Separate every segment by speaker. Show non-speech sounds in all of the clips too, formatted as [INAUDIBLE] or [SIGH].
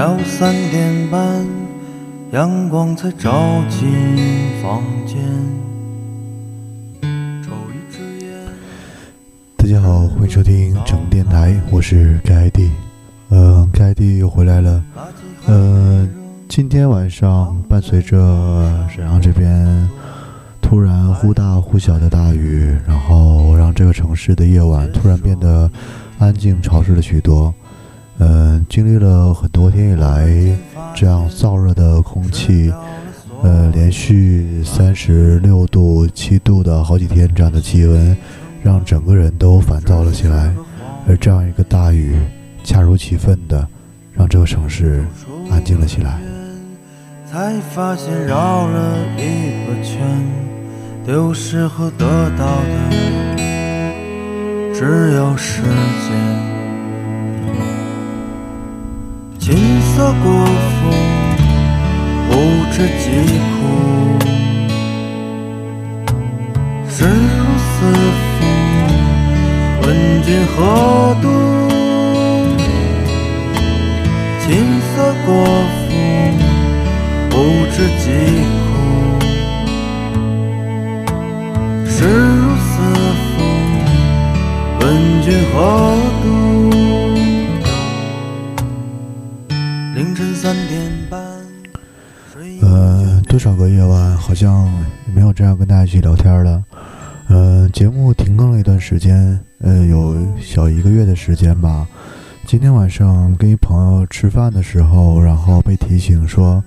Speaker 1: 下午三点半，阳光才照进房间。抽一支烟。
Speaker 2: 大家好，欢迎收听整电台，我是盖蒂。呃，盖蒂又回来了。呃，今天晚上伴随着沈阳这边突然忽大忽小的大雨，然后让这个城市的夜晚突然变得安静潮湿了许多。嗯，经历了很多天以来这样燥热的空气，呃，连续三十六度、七度的好几天这样的气温，让整个人都烦躁了起来。而这样一个大雨，恰如其分的让这个城市安静了起来。
Speaker 1: 才发现绕了一个圈，丢失和得到的只有时间。琴瑟国府，不知疾苦，身如死符，问君何度？琴瑟国府，不知疾苦，身如死符，问君何度？晨三点半。
Speaker 2: 呃，多少个夜晚，好像没有这样跟大家一起聊天了。呃，节目停更了一段时间，呃，有小一个月的时间吧。今天晚上跟一朋友吃饭的时候，然后被提醒说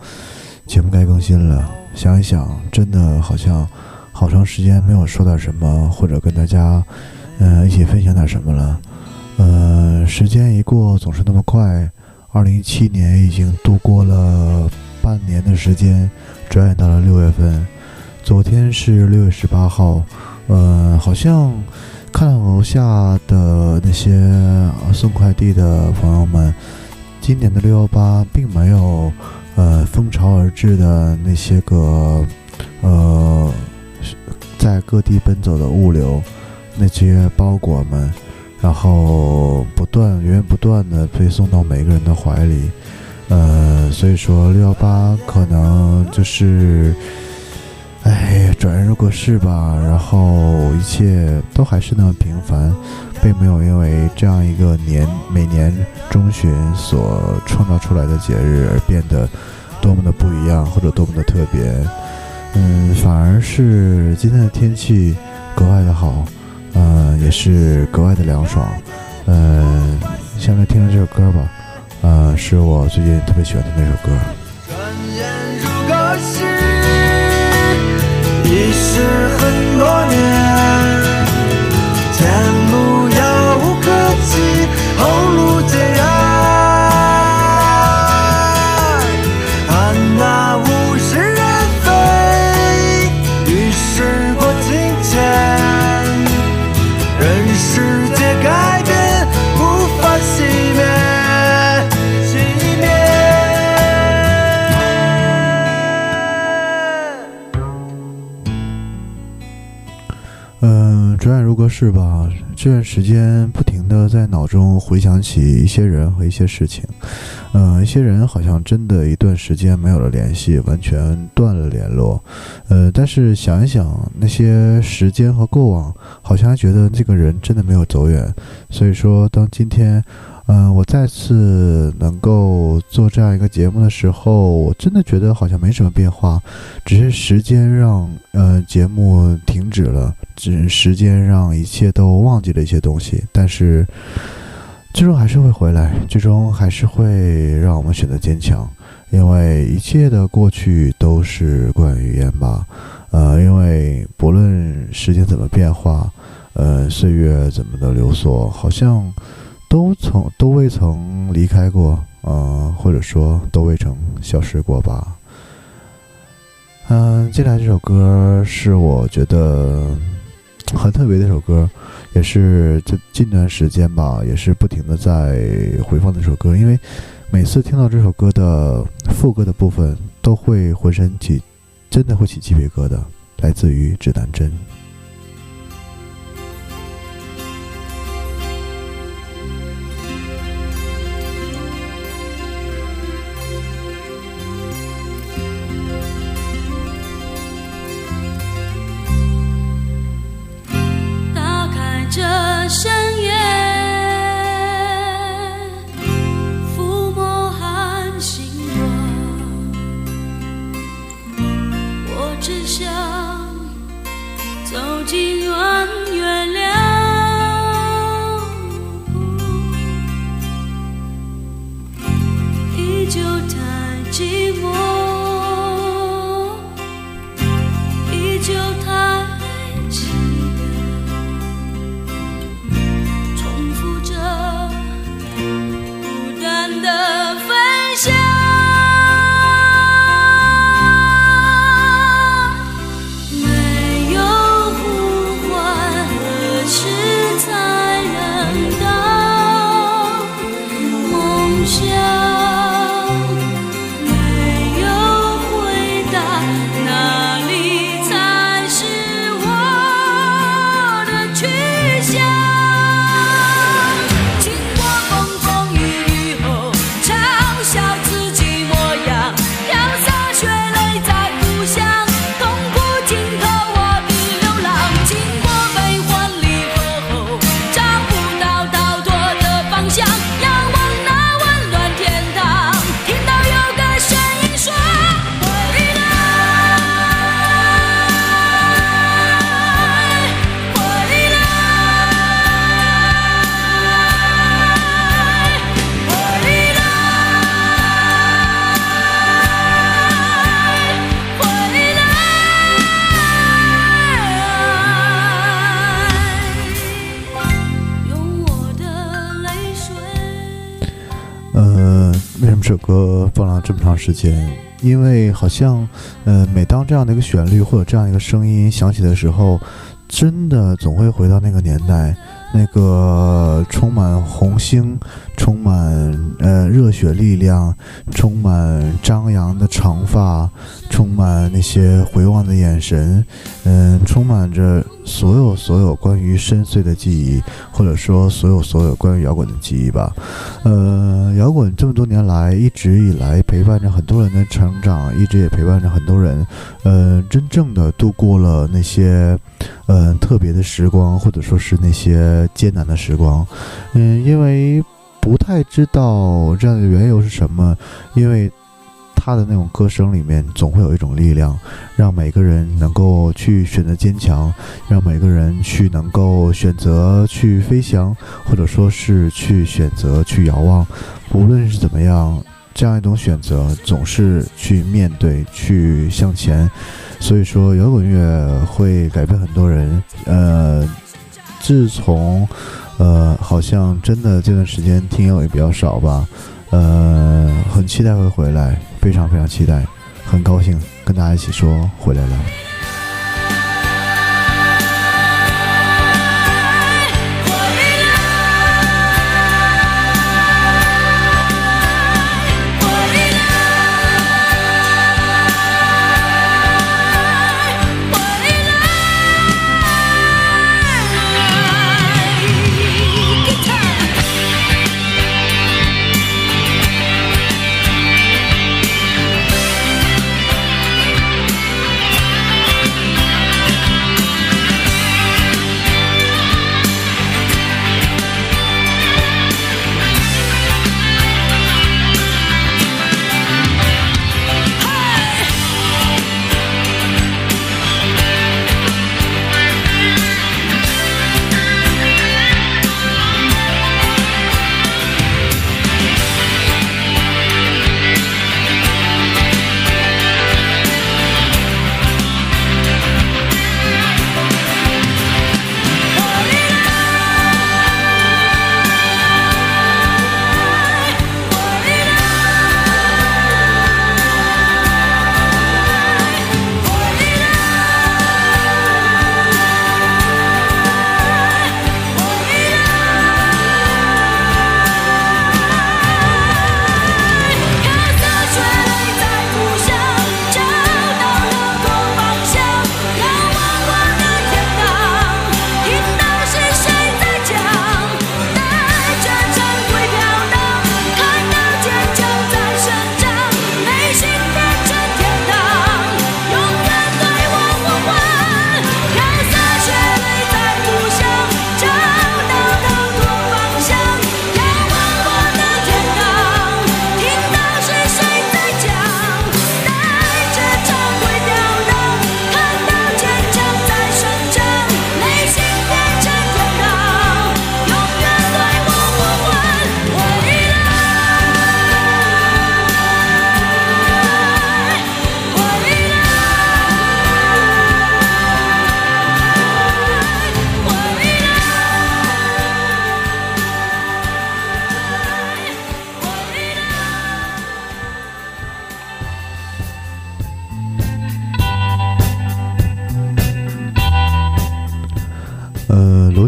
Speaker 2: 节目该更新了。想一想，真的好像好长时间没有说点什么，或者跟大家呃一起分享点什么了。呃，时间一过总是那么快，二零一七年已经度过了半年的时间，转眼到了六月份。昨天是六月十八号，呃，好像看楼下的那些送快递的朋友们，今年的六幺八并没有呃蜂巢而至的那些个呃在各地奔走的物流，那些包裹们，然后不断源源不断的被送到每个人的怀里，呃，所以说六幺八可能就是。哎，转眼如隔世吧，然后一切都还是那么平凡，并没有因为这样一个年每年中旬所创造出来的节日而变得多么的不一样，或者多么的特别。嗯，反而是今天的天气格外的好，嗯，也是格外的凉爽。嗯，下面听听这首歌吧，呃，是我最近特别喜欢的那首歌。
Speaker 1: 转眼如隔世，已是很多年。前路遥无可期，后路
Speaker 2: 但，如果是吧。这段时间不停的在脑中回想起一些人和一些事情，嗯，一些人好像真的一段时间没有了联系，完全断了联络，呃，但是想一想那些时间和过往，好像还觉得这个人真的没有走远。所以说，当今天，嗯、我再次能够做这样一个节目的时候，我真的觉得好像没什么变化，只是时间让呃节目停止了，只时间让一切都忘记了一些东西，但是最终还是会回来，最终还是会让我们选择坚强，因为一切的过去都是关于烟吧。呃，因为不论时间怎么变化，呃，岁月怎么的流梭，好像都曾都未曾离开过，呃，或者说都未曾消失过吧。嗯、接下来这首歌是我觉得很特别的一首歌，也是这近段时间吧，也是不停的在回放的一首歌，因为每次听到这首歌的副歌的部分，都会浑身起，真的会起鸡皮疙瘩，来自于指南针。首歌放了这么长时间，因为好像，呃，每当这样的一个旋律或者这样一个声音响起的时候，真的总会回到那个年代。那个充满红星、充满呃热血力量、充满张扬的长发、充满那些回望的眼神，嗯，充满着所有所有关于深邃的记忆，或者说所有所有关于摇滚的记忆吧。呃，摇滚这么多年来一直以来陪伴着很多人的成长，一直也陪伴着很多人，呃，真正的度过了那些。嗯，特别的时光，或者说是那些艰难的时光，嗯，因为不太知道这样的缘由是什么，因为他的那种歌声里面总会有一种力量，让每个人能够去选择坚强，让每个人去能够选择去飞翔，或者说是去选择去遥望，无论是怎么样，这样一种选择总是去面对，去向前。所以说，摇滚乐会改变很多人。呃，自从，呃，好像真的这段时间听友也比较少吧。呃，很期待会回来，非常非常期待，很高兴跟大家一起说回来了。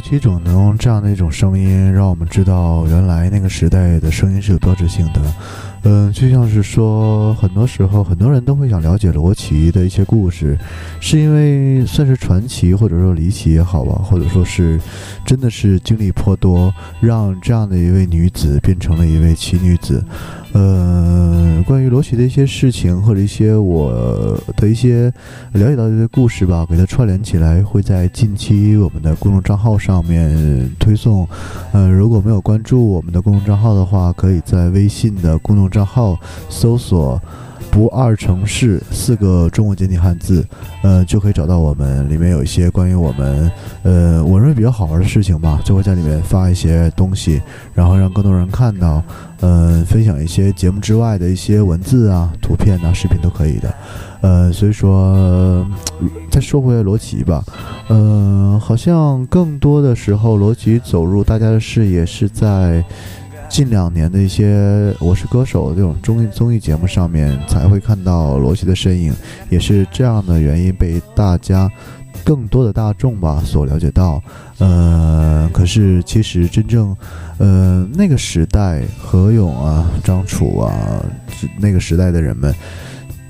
Speaker 2: 辑总能用这样的一种声音，让我们知道原来那个时代的声音是有标志性的。嗯，就像是说，很多时候很多人都会想了解罗琦的一些故事，是因为算是传奇或者说离奇也好吧，或者说是真的是经历颇多，让这样的一位女子变成了一位奇女子。呃，关于罗琦的一些事情或者一些我的一些了解到的一些故事吧，给它串联起来，会在近期我们的公众账号上面推送。呃，如果没有关注我们的公众账号的话，可以在微信的公众账号搜索。不二城市四个中文简体汉字，呃，就可以找到我们。里面有一些关于我们，呃，我认为比较好玩的事情吧，就会在里面发一些东西，然后让更多人看到，呃，分享一些节目之外的一些文字啊、图片啊、视频都可以的。呃，所以说，再说回罗琦吧，呃，好像更多的时候，罗琦走入大家的视野是在。近两年的一些《我是歌手》这种综艺综艺节目上面才会看到罗琦的身影，也是这样的原因被大家更多的大众吧所了解到。呃，可是其实真正，呃，那个时代何勇啊、张楚啊，那个时代的人们，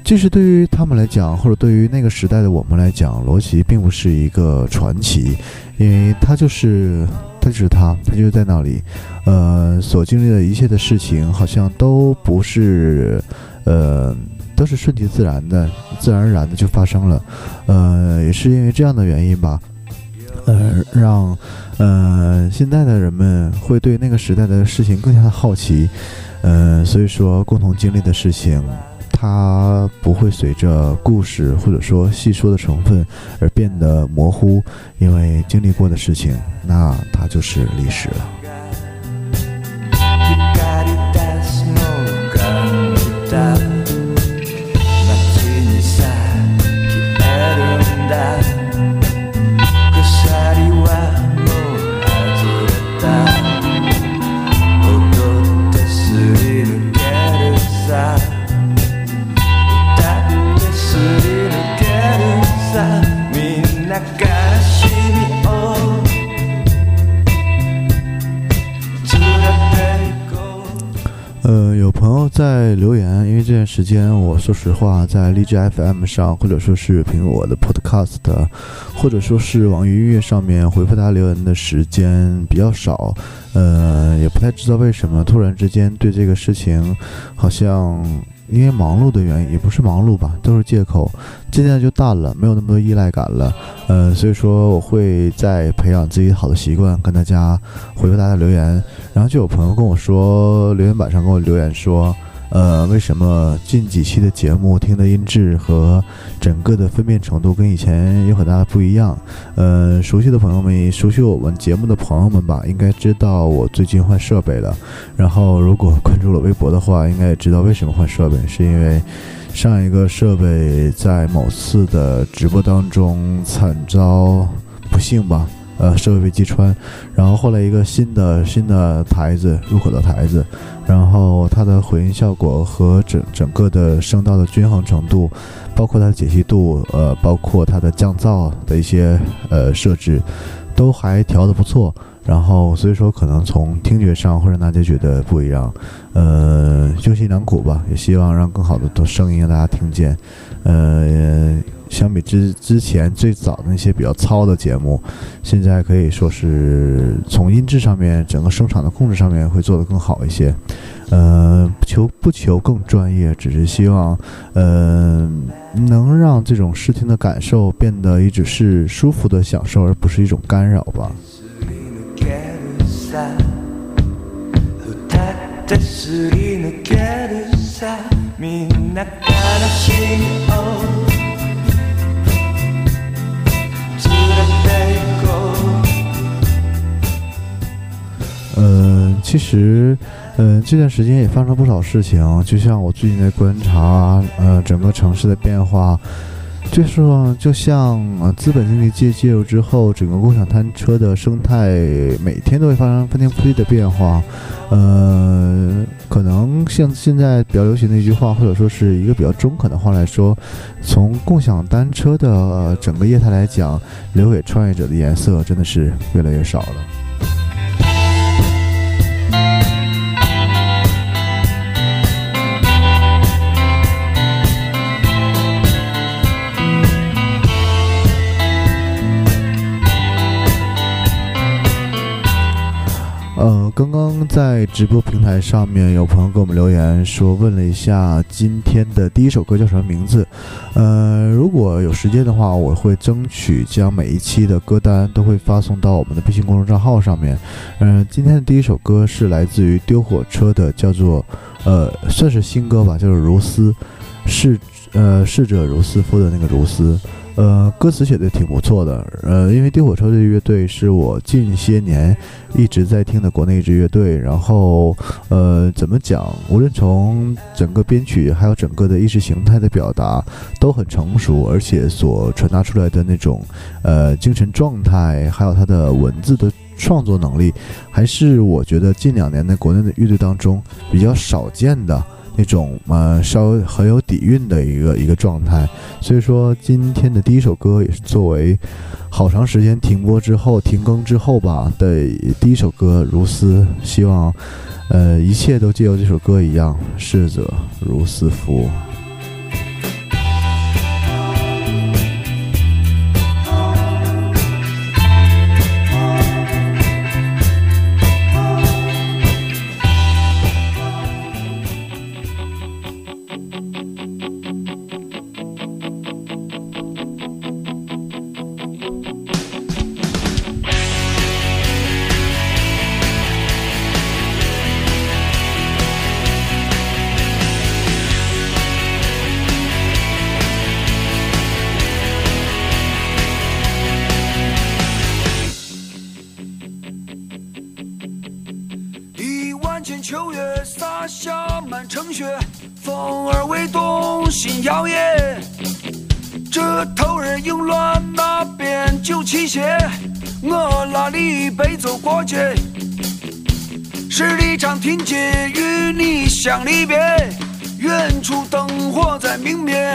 Speaker 2: 其实对于他们来讲，或者对于那个时代的我们来讲，罗琦并不是一个传奇，因为他就是。他就是他，他就是在那里，呃，所经历的一切的事情，好像都不是，呃，都是顺其自然的，自然而然的就发生了，呃，也是因为这样的原因吧，呃，让，呃，现在的人们会对那个时代的事情更加的好奇，呃，所以说共同经历的事情。它不会随着故事或者说细说的成分而变得模糊，因为经历过的事情，那它就是历史了。在留言，因为这段时间，我说实话，在荔枝 FM 上，或者说是苹果的 Podcast，或者说是网易音乐上面回复大家留言的时间比较少，呃，也不太知道为什么，突然之间对这个事情，好像。因为忙碌的原因，也不是忙碌吧，都是借口，渐渐就淡了，没有那么多依赖感了。呃，所以说我会在培养自己好的习惯，跟大家回复大家留言。然后就有朋友跟我说，留言板上跟我留言说。呃，为什么近几期的节目听的音质和整个的分辨程度跟以前有很大的不一样？呃，熟悉的朋友们，熟悉我们节目的朋友们吧，应该知道我最近换设备了。然后，如果关注了微博的话，应该也知道为什么换设备，是因为上一个设备在某次的直播当中惨遭不幸吧。呃，设备被击穿，然后后来一个新的新的台子入口的台子，然后它的回音效果和整整个的声道的均衡程度，包括它的解析度，呃，包括它的降噪的一些呃设置，都还调的不错。然后所以说可能从听觉上会让大家觉得不一样，呃，用心良苦吧，也希望让更好的声音让大家听见，呃。相比之之前最早那些比较糙的节目，现在可以说是从音质上面、整个声场的控制上面会做得更好一些。呃，不求不求更专业，只是希望，呃，能让这种视听的感受变得一直是舒服的享受，而不是一种干扰吧。嗯，其实，嗯，这段时间也发生不少事情。就像我最近在观察，嗯，整个城市的变化，就是说，就像呃资本经济介介入之后，整个共享单车的生态每天都会发生翻天覆地的变化。呃，可能像现在比较流行的一句话，或者说是一个比较中肯的话来说，从共享单车的整个业态来讲，留给创业者的颜色真的是越来越少了。刚刚在直播平台上面有朋友给我们留言说，问了一下今天的第一首歌叫什么名字。呃，如果有时间的话，我会争取将每一期的歌单都会发送到我们的微信公众账号上面。嗯，今天的第一首歌是来自于丢火车的，叫做呃，算是新歌吧，叫做《如斯》，是呃，逝者如斯夫的那个如斯。呃，歌词写的挺不错的。呃，因为丢火车这个乐队是我近些年一直在听的国内一支乐队。然后，呃，怎么讲？无论从整个编曲，还有整个的意识形态的表达，都很成熟，而且所传达出来的那种呃精神状态，还有他的文字的创作能力，还是我觉得近两年在国内的乐队当中比较少见的。那种呃稍微很有底蕴的一个一个状态，所以说今天的第一首歌也是作为好长时间停播之后停更之后吧的第一首歌《如斯》，希望呃一切都借由这首歌一样，逝者如斯夫。
Speaker 3: 金秋月洒下满城雪，风儿微动心摇曳。这头人影乱，那边酒旗斜。我拉你北走过街，十里长亭街与你相离别。远处灯火在明灭，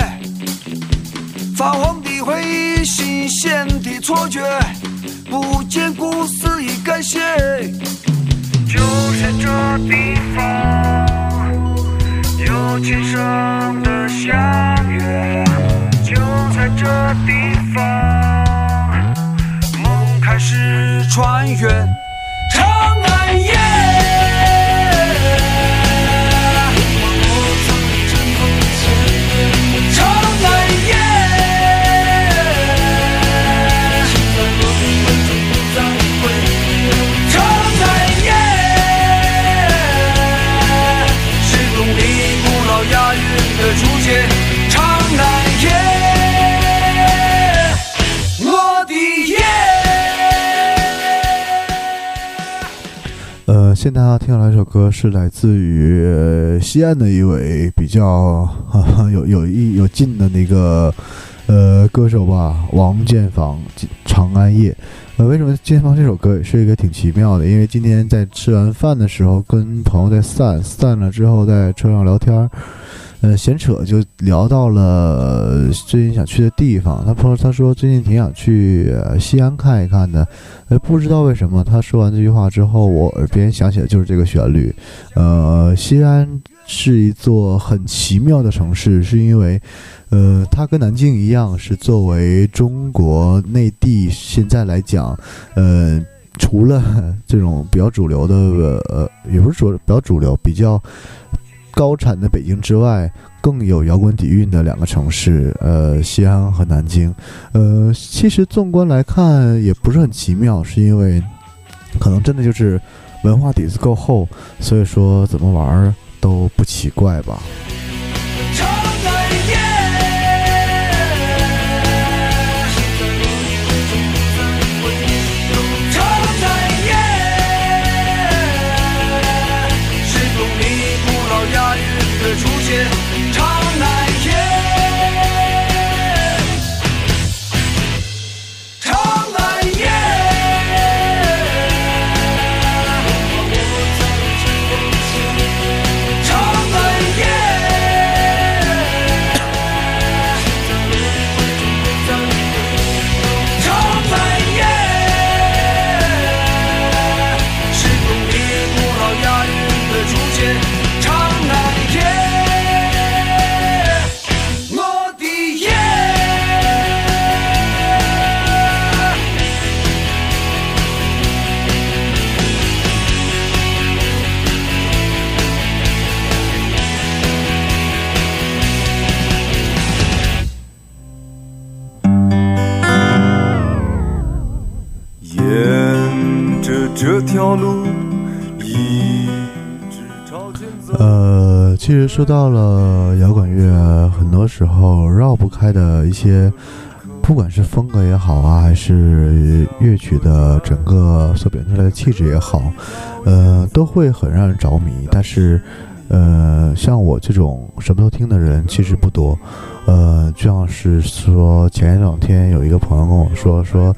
Speaker 3: 泛黄的回忆，新鲜的错觉。不见故事已改写。就是这地方，有今生的相约，就在这地方，梦开始穿越
Speaker 2: 现在听到一首歌，是来自于西安的一位比较 [LAUGHS] 有有意有劲的那个呃歌手吧，王建房《长安夜》。呃，为什么建房这首歌也是一个挺奇妙的？因为今天在吃完饭的时候，跟朋友在散散了之后，在车上聊天。呃，闲扯就聊到了最近想去的地方。他朋友：“他说最近挺想去西安看一看的。”呃，不知道为什么，他说完这句话之后，我耳边响起的就是这个旋律。呃，西安是一座很奇妙的城市，是因为，呃，它跟南京一样，是作为中国内地现在来讲，呃，除了这种比较主流的，呃，也不是说比较主流，比较。高产的北京之外，更有摇滚底蕴的两个城市，呃，西安和南京。呃，其实纵观来看也不是很奇妙，是因为可能真的就是文化底子够厚，所以说怎么玩都不奇怪吧。说到了摇滚乐，很多时候绕不开的一些，不管是风格也好啊，还是乐曲的整个所表现出来的气质也好，呃，都会很让人着迷。但是，呃，像我这种什么都听的人其实不多。呃，就像是说前两天有一个朋友跟我说，说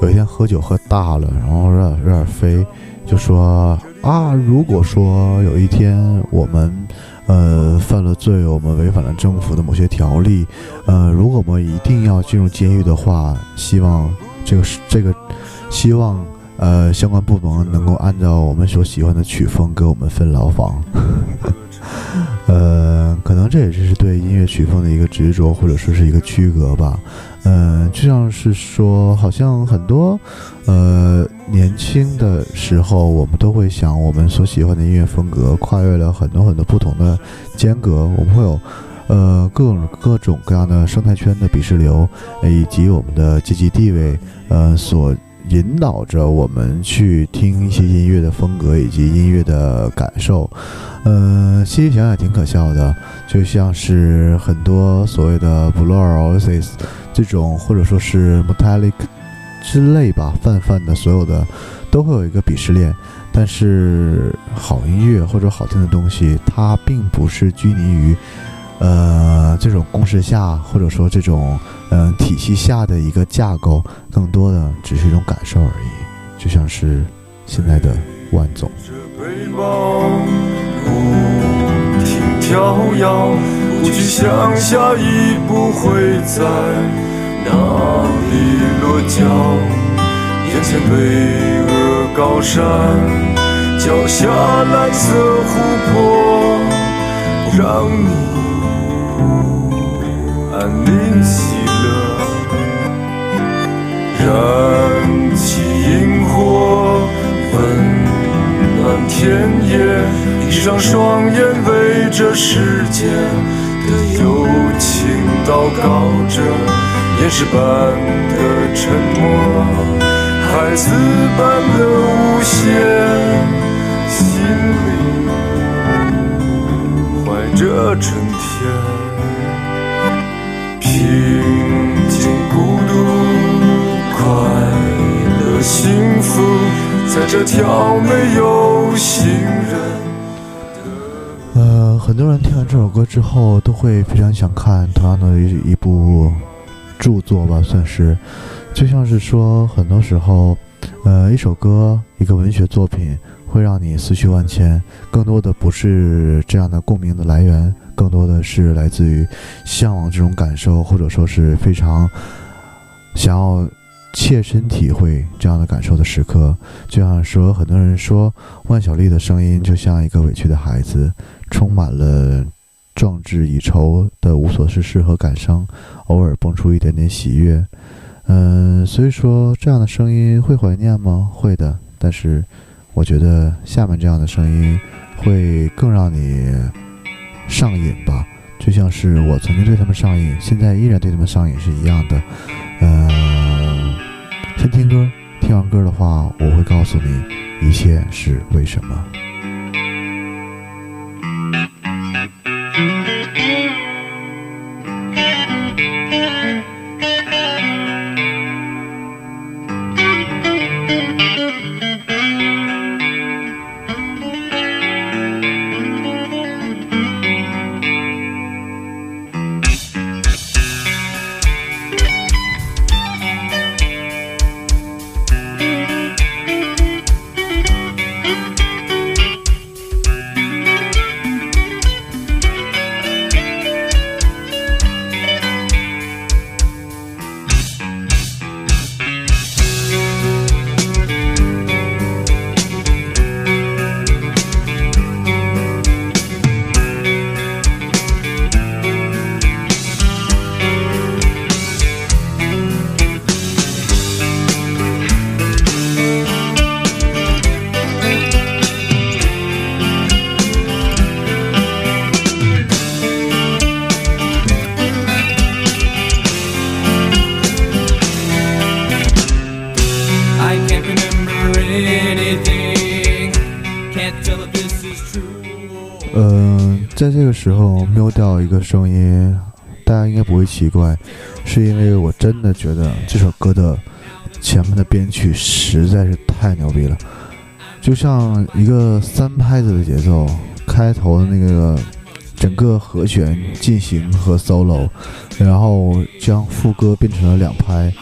Speaker 2: 有一天喝酒喝大了，然后有点有点飞，就说啊，如果说有一天我们呃犯了罪，我们违反了政府的某些条例，呃，如果我们一定要进入监狱的话，希望这个是这个希望呃相关部门能够按照我们所喜欢的曲风给我们分牢房。[LAUGHS] 呃，可能这也是对音乐曲风的一个执着，或者说是一个区隔吧。嗯，就像是说，好像很多，呃，年轻的时候，我们都会想，我们所喜欢的音乐风格跨越了很多很多不同的间隔，我们会有，呃，各种各种各样的生态圈的鄙视流，以及我们的阶级地位，呃，所引导着我们去听一些音乐的风格以及音乐的感受。呃，细细想想挺可笑的，就像是很多所谓的 Blur、Oasis 这种，或者说是 Metallic 之类吧，泛泛的所有的都会有一个鄙视链。但是好音乐或者好听的东西，它并不是拘泥于呃这种公式下，或者说这种嗯、体系下的一个架构，更多的只是一种感受而已。就像是现在的万总。
Speaker 4: 着背包，不停跳跃，不去想下一步会在哪里落脚。眼前巍峨高山，脚下蓝色湖泊，让你安宁喜乐。燃起萤火，温暖田野，闭上双眼，为这世界的友情祷告着。岩石般的沉默，孩子般的无限，心里怀着春天。在这条没有行人。
Speaker 2: 呃，很多人听完这首歌之后，都会非常想看同样的一一部著作吧，算是，就像是说，很多时候，呃，一首歌，一个文学作品，会让你思绪万千，更多的不是这样的共鸣的来源，更多的是来自于向往这种感受，或者说是非常想要切身体会这样的感受的时刻。就像说，很多人说万晓利的声音就像一个委屈的孩子，充满了壮志已酬的无所事事和感伤，偶尔蹦出一点点喜悦。嗯，所以说这样的声音会怀念吗？会的，但是我觉得下面这样的声音会更让你上瘾吧，就像是我曾经对他们上瘾，现在依然对他们上瘾是一样的。嗯，听歌，听完歌的话，我会告诉你一切是为什么。个时候瞄掉一个声音，大家应该不会奇怪，是因为我真的觉得这首歌的前面的编曲实在是太牛逼了，就像一个三拍子的节奏，开头的那个整个和弦进行和 solo，然后将副歌变成了两拍，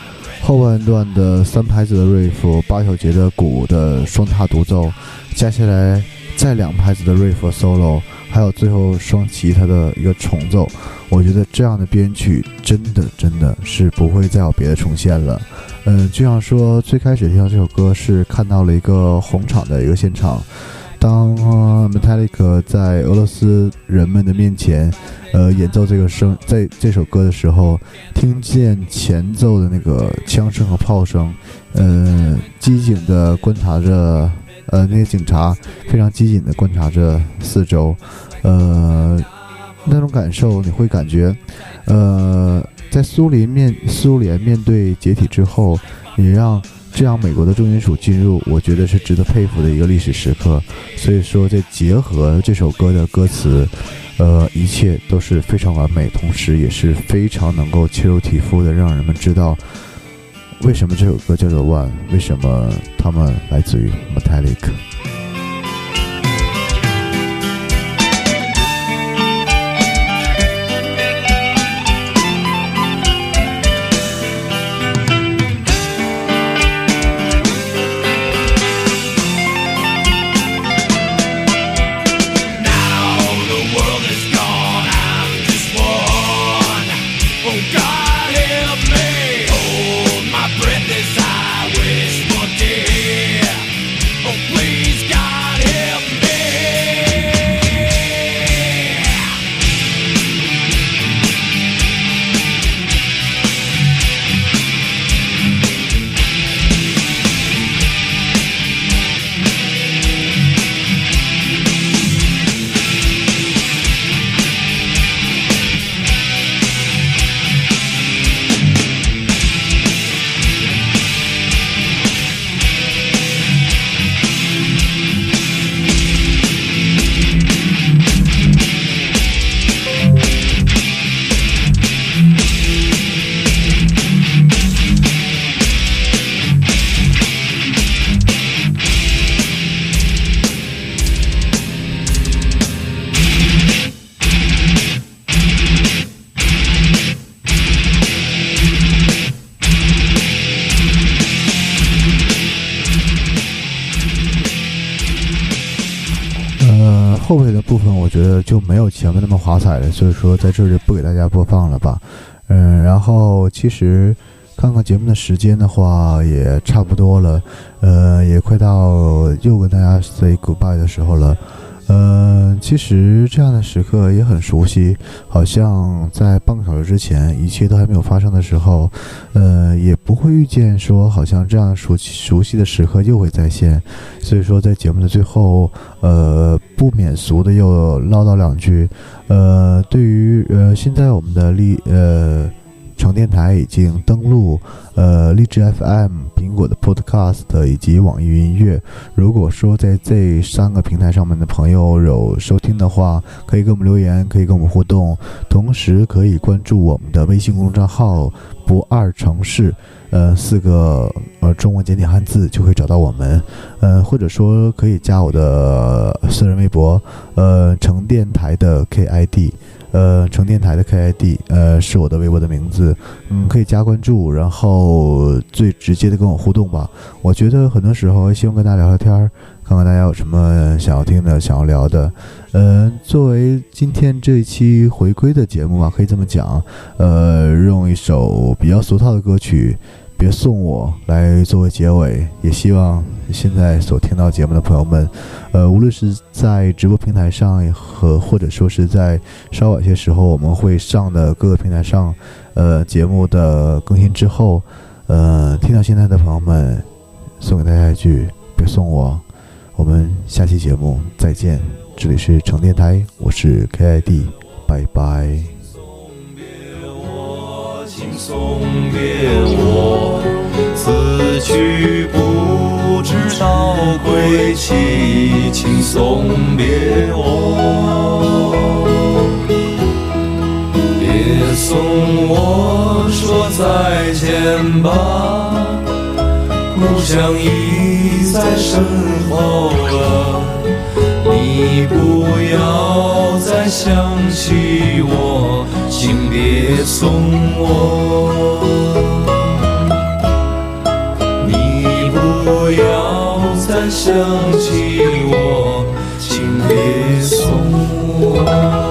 Speaker 2: 后半段的三拍子的 riff，八小节的鼓的双踏独奏，加起来再两拍子的 riff solo。还有最后双吉他的一个重奏，我觉得这样的编曲真的真的是不会再有别的重现了。嗯，就像说最开始听到这首歌是看到了一个红场的一个现场，当 Metallica 在俄罗斯人们的面前，呃，演奏这个声在这首歌的时候，听见前奏的那个枪声和炮声，呃，机警的观察着，呃，那些警察非常机警的观察着四周。呃，那种感受你会感觉，呃，在苏联面苏联面对解体之后，你让这样美国的重金属进入，我觉得是值得佩服的一个历史时刻。所以说，在结合这首歌的歌词，呃，一切都是非常完美，同时也是非常能够切入皮肤的，让人们知道为什么这首歌叫做《One》，为什么他们来自于 Metallica？。觉得就没有前面那么华彩了，所以说在这里不给大家播放了吧。嗯，然后其实看看节目的时间的话也差不多了，呃，也快到又跟大家 say goodbye 的时候了。呃，其实这样的时刻也很熟悉，好像在半个小时之前，一切都还没有发生的时候，呃，也不会遇见说好像这样熟熟悉的时刻又会再现。所以说，在节目的最后，呃，不免俗的又唠叨两句。呃，对于呃现在我们的立呃。成电台已经登录，呃，荔枝 FM、苹果的 Podcast 以及网易云音乐。如果说在这三个平台上面的朋友有收听的话，可以给我们留言，可以跟我们互动，同时可以关注我们的微信公众账号“不二城市”，呃，四个呃中文简体汉字就可以找到我们。呃，或者说可以加我的私人微博，呃，成电台的 KID。呃，成电台的 KID，呃，是我的微博的名字，嗯，可以加关注，然后最直接的跟我互动吧。我觉得很多时候希望跟大家聊聊天儿，看看大家有什么想要听的、想要聊的。嗯，作为今天这一期回归的节目嘛，可以这么讲，呃，用一首比较俗套的歌曲。别送我来作为结尾，也希望现在所听到节目的朋友们，呃，无论是在直播平台上和或者说是在稍晚些时候我们会上的各个平台上，呃，节目的更新之后，呃，听到现在的朋友们，送给大家一句：别送我。我们下期节目再见，这里是成电台，我是 KID，拜拜。送别我，此去不知道。
Speaker 5: 归期，请送别我。别送我说再见吧，故乡已在身后了。你不要再想起我请别送我。你不要再想起我请别送我。